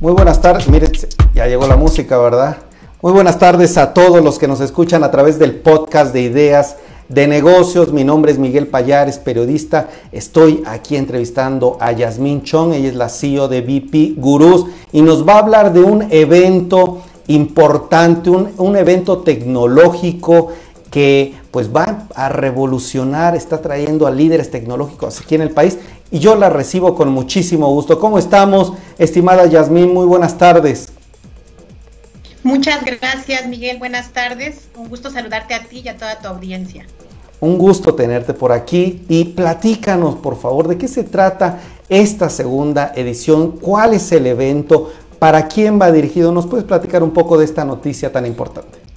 Muy buenas tardes, miren, ya llegó la música, ¿verdad? Muy buenas tardes a todos los que nos escuchan a través del podcast de ideas de negocios. Mi nombre es Miguel Payares, periodista. Estoy aquí entrevistando a Yasmín Chong, ella es la CEO de VP Gurús y nos va a hablar de un evento importante, un, un evento tecnológico que pues va a revolucionar, está trayendo a líderes tecnológicos aquí en el país y yo la recibo con muchísimo gusto. ¿Cómo estamos, estimada Yasmín? Muy buenas tardes. Muchas gracias, Miguel. Buenas tardes. Un gusto saludarte a ti y a toda tu audiencia. Un gusto tenerte por aquí y platícanos, por favor, de qué se trata esta segunda edición, cuál es el evento, para quién va dirigido. ¿Nos puedes platicar un poco de esta noticia tan importante?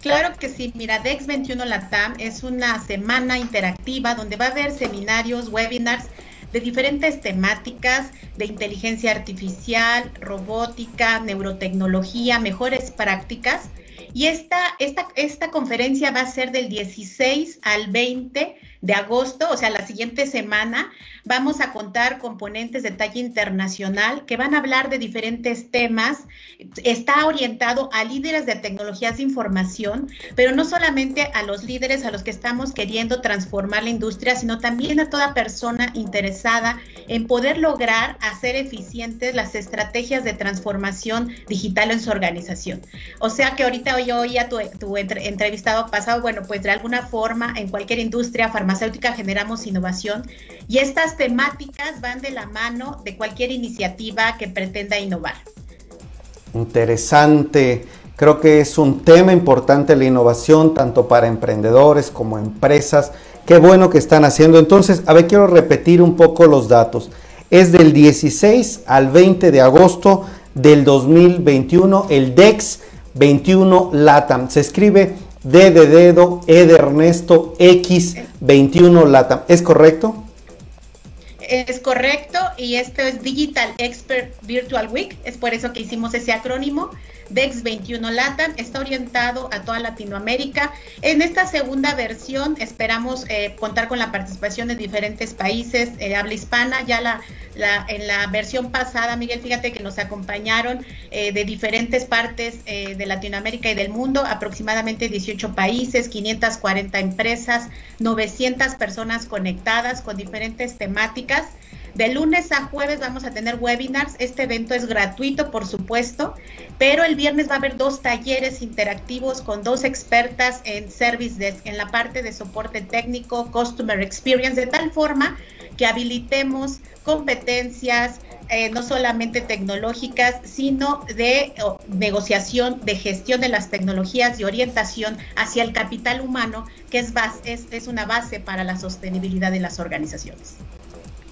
Claro que sí, mira, DEX 21 Latam es una semana interactiva donde va a haber seminarios, webinars de diferentes temáticas de inteligencia artificial, robótica, neurotecnología, mejores prácticas. Y esta, esta, esta conferencia va a ser del 16 al 20 de agosto, o sea, la siguiente semana, vamos a contar con ponentes de talla internacional que van a hablar de diferentes temas. Está orientado a líderes de tecnologías de información, pero no solamente a los líderes a los que estamos queriendo transformar la industria, sino también a toda persona interesada en poder lograr hacer eficientes las estrategias de transformación digital en su organización. O sea que ahorita yo oía tu, tu entrevistado pasado, bueno, pues de alguna forma en cualquier industria farmacéutica, farmacéutica generamos innovación y estas temáticas van de la mano de cualquier iniciativa que pretenda innovar. Interesante. Creo que es un tema importante la innovación, tanto para emprendedores como empresas. Qué bueno que están haciendo. Entonces, a ver, quiero repetir un poco los datos. Es del 16 al 20 de agosto del 2021, el DEX 21 LATAM. Se escribe D de dedo, E de Ernesto, X 21 LATAM. ¿Es correcto? Es correcto y esto es Digital Expert Virtual Week, es por eso que hicimos ese acrónimo. DEX 21 LATAM está orientado a toda Latinoamérica. En esta segunda versión esperamos eh, contar con la participación de diferentes países eh, habla hispana. Ya la, en la versión pasada, Miguel, fíjate que nos acompañaron eh, de diferentes partes de Latinoamérica y del mundo, aproximadamente 18 países, 540 empresas, 900 personas conectadas con diferentes temáticas. De lunes a jueves vamos a tener webinars. Este evento es gratuito, por supuesto, pero el viernes va a haber dos talleres interactivos con dos expertas en Service Desk, en la parte de soporte técnico, Customer Experience, de tal forma que habilitemos competencias, eh, no solamente tecnológicas, sino de negociación, de gestión de las tecnologías y orientación hacia el capital humano, que es, una base para la sostenibilidad de las organizaciones.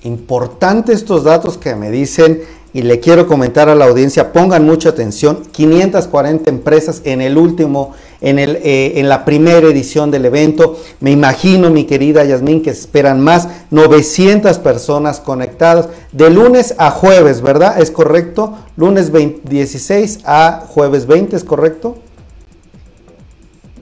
Importante estos datos que me dicen y le quiero comentar a la audiencia, pongan mucha atención, 540 empresas en el último, en, el, eh, en la primera edición del evento, me imagino mi querida Yasmín que esperan más, 900 personas conectadas de lunes a jueves, ¿verdad? ¿Es correcto? Lunes 16 a jueves 20, ¿es correcto?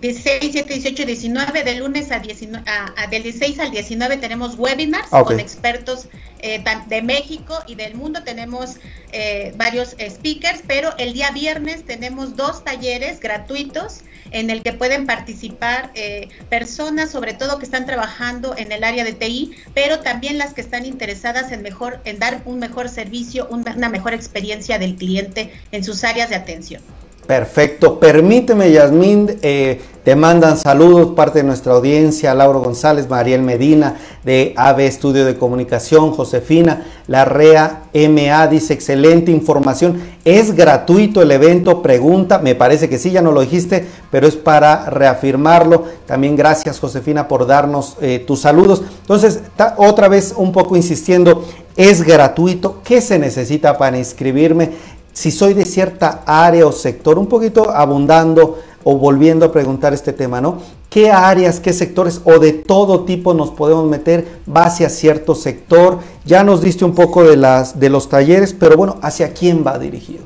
16, 17, 18, 19, de lunes a, 19, a, del 16 al 19 tenemos webinars con expertos eh, de México y del mundo. Tenemos eh, varios speakers, pero el día viernes tenemos dos talleres gratuitos en el que pueden participar eh, personas, sobre todo que están trabajando en el área de TI, pero también las que están interesadas en mejor, en dar un mejor servicio, una mejor experiencia del cliente en sus áreas de atención. Perfecto. Permíteme, Yasmín, eh, te mandan saludos parte de nuestra audiencia, Lauro González, Mariel Medina de AB Estudio de Comunicación, Josefina Larrea MA dice excelente información. Es gratuito el evento, pregunta, me parece que sí, ya no lo dijiste, pero es para reafirmarlo. También gracias, Josefina, por darnos eh, tus saludos. Entonces, otra vez un poco insistiendo, es gratuito. ¿Qué se necesita para inscribirme? Si soy de cierta área o sector, un poquito abundando o volviendo a preguntar este tema, ¿no? ¿Qué áreas, qué sectores o de todo tipo nos podemos meter base a cierto sector? Ya nos diste un poco de, las, de los talleres, pero bueno, ¿hacia quién va dirigido?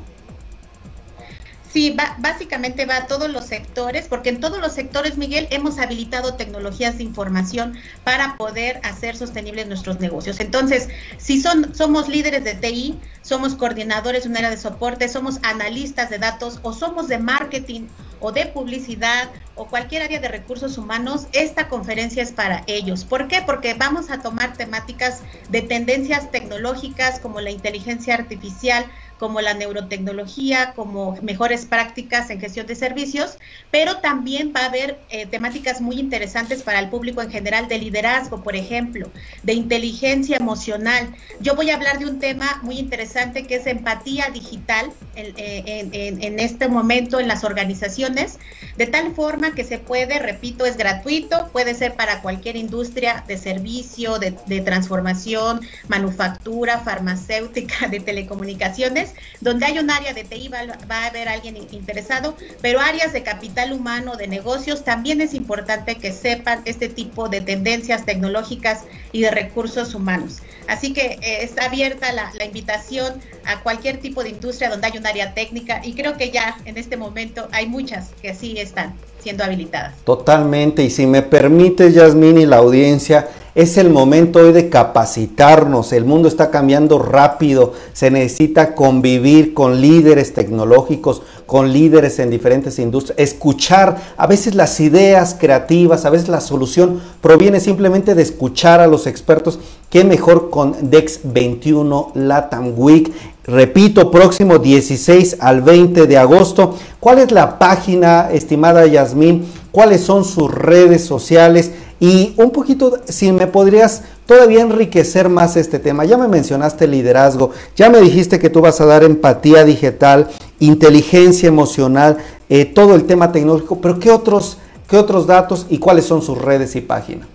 Sí, básicamente va a todos los sectores, porque en todos los sectores, Miguel, hemos habilitado tecnologías de información para poder hacer sostenibles nuestros negocios. Entonces, si son, somos líderes de TI, somos coordinadores de un área de soporte, somos analistas de datos o somos de marketing o de publicidad o cualquier área de recursos humanos, esta conferencia es para ellos. ¿Por qué? Porque vamos a tomar temáticas de tendencias tecnológicas como la inteligencia artificial, como la neurotecnología, como mejores prácticas en gestión de servicios, pero también va a haber eh, temáticas muy interesantes para el público en general de liderazgo, por ejemplo, de inteligencia emocional. Yo voy a hablar de un tema muy interesante que es empatía digital eh, en, este momento en las organizaciones, de tal forma que se puede, repito, es gratuito, puede ser para cualquier industria de servicio, de, de transformación, manufactura, farmacéutica, de telecomunicaciones donde hay un área de TI va, a haber alguien interesado, pero áreas de capital humano, de negocios, también es importante que sepan este tipo de tendencias tecnológicas y de recursos humanos. Así que eh, está abierta la, invitación a cualquier tipo de industria donde hay un área técnica y creo que ya en este momento hay muchas que así están siendo habilitadas. Totalmente, y si me permite, Yasmín y la audiencia, es el momento hoy de capacitarnos, el mundo está cambiando rápido, se necesita convivir con líderes tecnológicos, con líderes en diferentes industrias, escuchar a veces las ideas creativas, a veces la solución proviene simplemente de escuchar a los expertos. Qué mejor con DEX 21 Latam Week. Repito, próximo 16 al 20 de agosto. ¿Cuál es la página, estimada Yasmín? ¿Cuáles son sus redes sociales? Y un poquito, si me podrías todavía enriquecer más este tema. Ya me mencionaste liderazgo, ya me dijiste que tú vas a dar empatía digital, inteligencia emocional, eh, todo el tema tecnológico, pero ¿qué otros, ¿qué otros datos y cuáles son sus redes y páginas?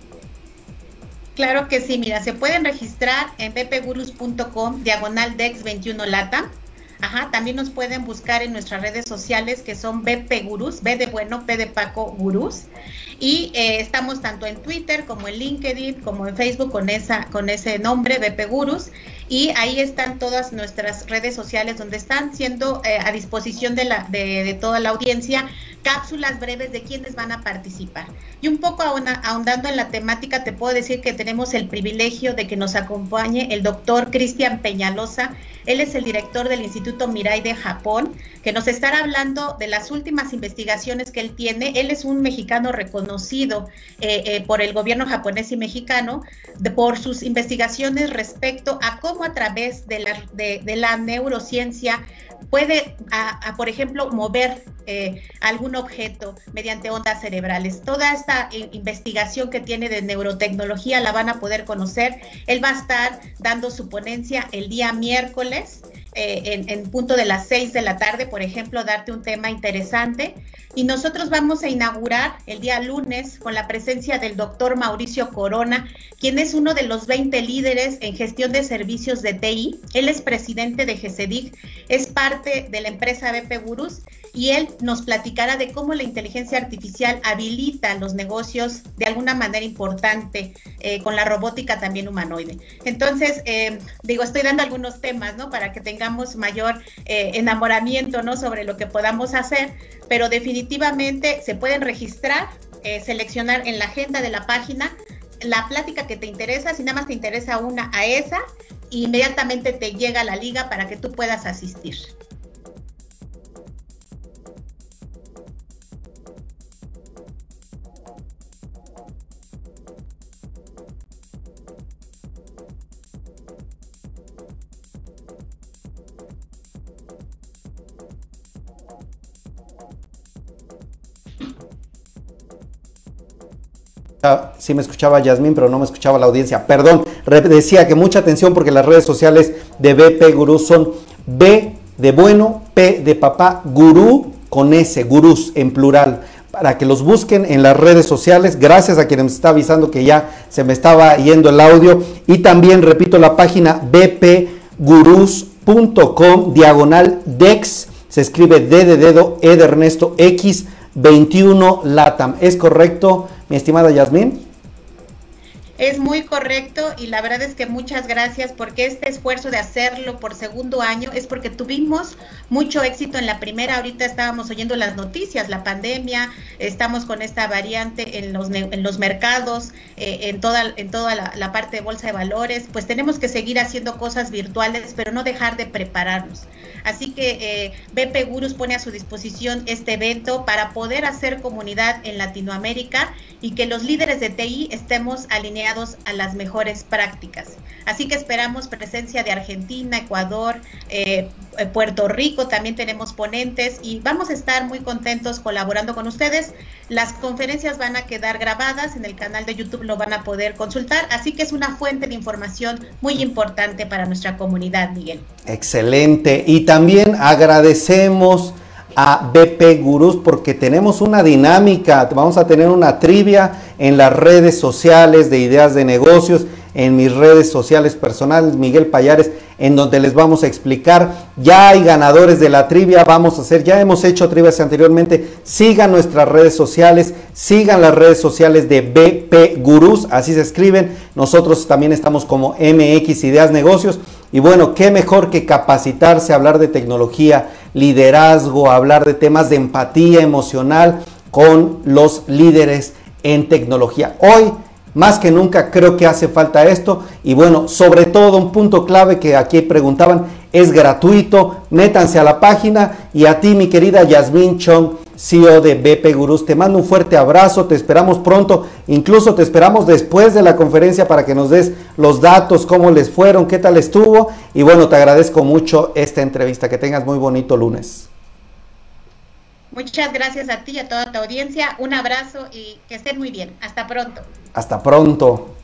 Claro que sí, mira, se pueden registrar en ppgurus.com, diagonal dex 21 lata. Ajá, también nos pueden buscar en nuestras redes sociales que son BP Gurús, B de bueno, P de Paco Gurús. Y eh, estamos tanto en Twitter como en LinkedIn, como en Facebook con, esa, con ese nombre, BP Gurus. Y ahí están todas nuestras redes sociales donde están siendo eh, a disposición de, la, de toda la audiencia cápsulas breves de quienes van a participar. Y un poco ahondando en la temática, te puedo decir que tenemos el privilegio de que nos acompañe el doctor Cristian Peñalosa. Él es el director del Instituto Mirai de Japón, que nos estará hablando de las últimas investigaciones que él tiene. Él es un mexicano reconocido eh, eh, por el gobierno japonés y mexicano por sus investigaciones respecto a cómo a través de la, de la neurociencia puede, a, por ejemplo, mover eh, algún objeto mediante ondas cerebrales. Toda esta investigación que tiene de neurotecnología la van a poder conocer. Él va a estar dando su ponencia el día miércoles eh, en, punto de las 6 de la tarde, por ejemplo, darte un tema interesante. Y nosotros vamos a inaugurar el día lunes con la presencia del doctor Mauricio Corona, quien es uno de los 20 líderes en gestión de servicios de TI. Él es presidente de GESEDIC, es parte de la empresa BP Gurus y él nos platicará de cómo la inteligencia artificial habilita los negocios de alguna manera importante eh, con la robótica también humanoide. Entonces, eh, digo, estoy dando algunos temas, ¿no? Para que tengamos mayor eh, enamoramiento, ¿no? Sobre lo que podamos hacer, pero definitivamente se pueden registrar, seleccionar en la agenda de la página la plática que te interesa, si nada más te interesa una a esa, inmediatamente te llega la liga para que tú puedas asistir. Sí me escuchaba Yasmín, pero no me escuchaba la audiencia. Perdón, decía que mucha atención porque las redes sociales de BP Gurú son B de bueno, P de papá, gurú con S, gurús en plural. Para que los busquen en las redes sociales. Gracias a quien me está avisando que ya se me estaba yendo el audio. Y también repito la página bpgurus.com diagonal dex. Se escribe D de dedo, E de Ernesto, X 21 Latam. ¿Es correcto? mi estimada Yasmín. Es muy correcto y la verdad es que muchas gracias porque este esfuerzo de hacerlo por segundo año es porque tuvimos mucho éxito en la primera. Ahorita estábamos oyendo las noticias, la pandemia, estamos con esta variante en los, mercados, eh, en toda, en toda la, parte de bolsa de valores. Pues tenemos que seguir haciendo cosas virtuales, pero no dejar de prepararnos. Así que eh, BP Gurus pone a su disposición este evento para poder hacer comunidad en Latinoamérica y que los líderes de TI estemos alineados a las mejores prácticas. Así que esperamos presencia de Argentina, Ecuador, eh, eh, Puerto Rico, también tenemos ponentes y vamos a estar muy contentos colaborando con ustedes. Las conferencias van a quedar grabadas en el canal de YouTube, lo van a poder consultar, así que es una fuente de información muy importante para nuestra comunidad, Miguel. Excelente. Y también agradecemos a BP Gurús porque tenemos una dinámica, vamos a tener una trivia en las redes sociales de ideas de negocios, en mis redes sociales personales, Miguel Payares, en donde les vamos a explicar, ya hay ganadores de la trivia, vamos a hacer, ya hemos hecho trivias anteriormente, sigan nuestras redes sociales, sigan las redes sociales de BP Gurús, así se escriben, nosotros también estamos como MX Ideas Negocios, y bueno, qué mejor que capacitarse, hablar de tecnología, liderazgo, hablar de temas de empatía emocional con los líderes en tecnología. Hoy, más que nunca, creo que hace falta esto. Y bueno, sobre todo un punto clave que aquí preguntaban, es gratuito. Métanse a la página y a ti, mi querida Yasmin Chong, CEO de BP Gurús. Te mando un fuerte abrazo, te esperamos pronto, incluso te esperamos después de la conferencia para que nos des los datos, cómo les fueron, qué tal estuvo. Y bueno, te agradezco mucho esta entrevista. Que tengas muy bonito lunes. Muchas gracias a ti y a toda tu audiencia. Un abrazo y que estén muy bien. Hasta pronto. Hasta pronto.